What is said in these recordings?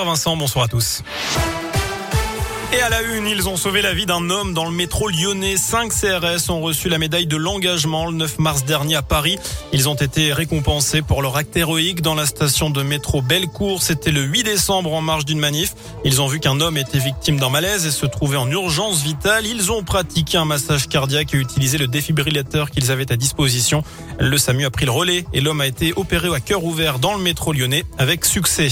Bonsoir Vincent, bonsoir à tous. Et à la une, ils ont sauvé la vie d'un homme dans le métro lyonnais. Cinq CRS ont reçu la médaille de l'engagement le 9 mars dernier à Paris. Ils ont été récompensés pour leur acte héroïque dans la station de métro Bellecour. C'était le 8 décembre en marge d'une manif. Ils ont vu qu'un homme était victime d'un malaise et se trouvait en urgence vitale. Ils ont pratiqué un massage cardiaque et utilisé le défibrillateur qu'ils avaient à disposition. Le SAMU a pris le relais et l'homme a été opéré à cœur ouvert dans le métro lyonnais avec succès.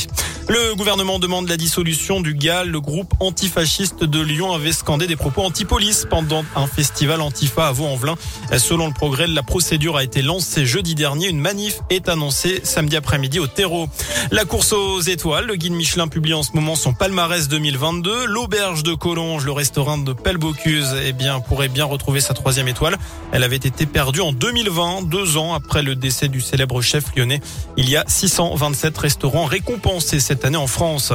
Le gouvernement demande la dissolution du GAL. Le groupe antifasciste de Lyon avait scandé des propos anti-police pendant un festival Antifa à Vaux-en-Velin. Selon le progrès, la procédure a été lancée jeudi dernier. Une manif est annoncée samedi après-midi au terreau. La course aux étoiles. Le guide Michelin publie en ce moment son palmarès 2022. L'auberge de Collonges, le restaurant de Pelbocuse, eh bien, pourrait bien retrouver sa troisième étoile. Elle avait été perdue en 2020, deux ans après le décès du célèbre chef lyonnais. Il y a 627 restaurants récompensés cette année en France.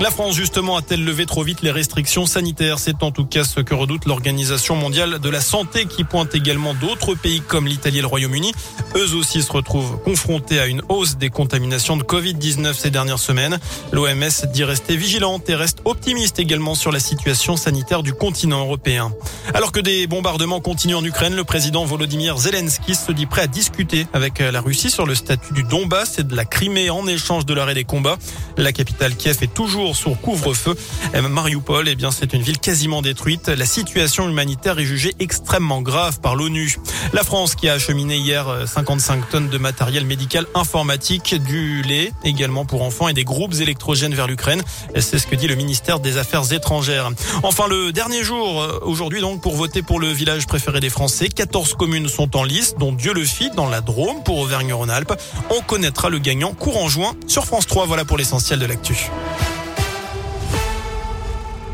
La France, justement, a-t-elle levé trop vite les restrictions sanitaires? C'est en tout cas ce que redoute l'Organisation mondiale de la santé qui pointe également d'autres pays comme l'Italie et le Royaume-Uni. Eux aussi se retrouvent confrontés à une hausse des contaminations de Covid-19 ces dernières semaines. L'OMS dit rester vigilante et reste optimiste également sur la situation sanitaire du continent européen. Alors que des bombardements continuent en Ukraine, le président Volodymyr Zelensky se dit prêt à discuter avec la Russie sur le statut du Donbass et de la Crimée en échange de l'arrêt des combats. La capitale Kiev est toujours sur couvre-feu. Mariupol, eh bien, c'est une ville quasiment détruite. La situation humanitaire est jugée extrêmement grave par l'ONU. La France qui a acheminé hier 55 euh, tonnes de matériel médical informatique, du lait également pour enfants et des groupes électrogènes vers l'Ukraine. C'est ce que dit le ministère des Affaires étrangères. Enfin, le dernier jour, euh, aujourd'hui donc, pour voter pour le village préféré des Français, 14 communes sont en liste, dont Dieu le fit dans la Drôme pour Auvergne-Rhône-Alpes. On connaîtra le gagnant courant juin sur France 3. Voilà pour l'essentiel de l'actu.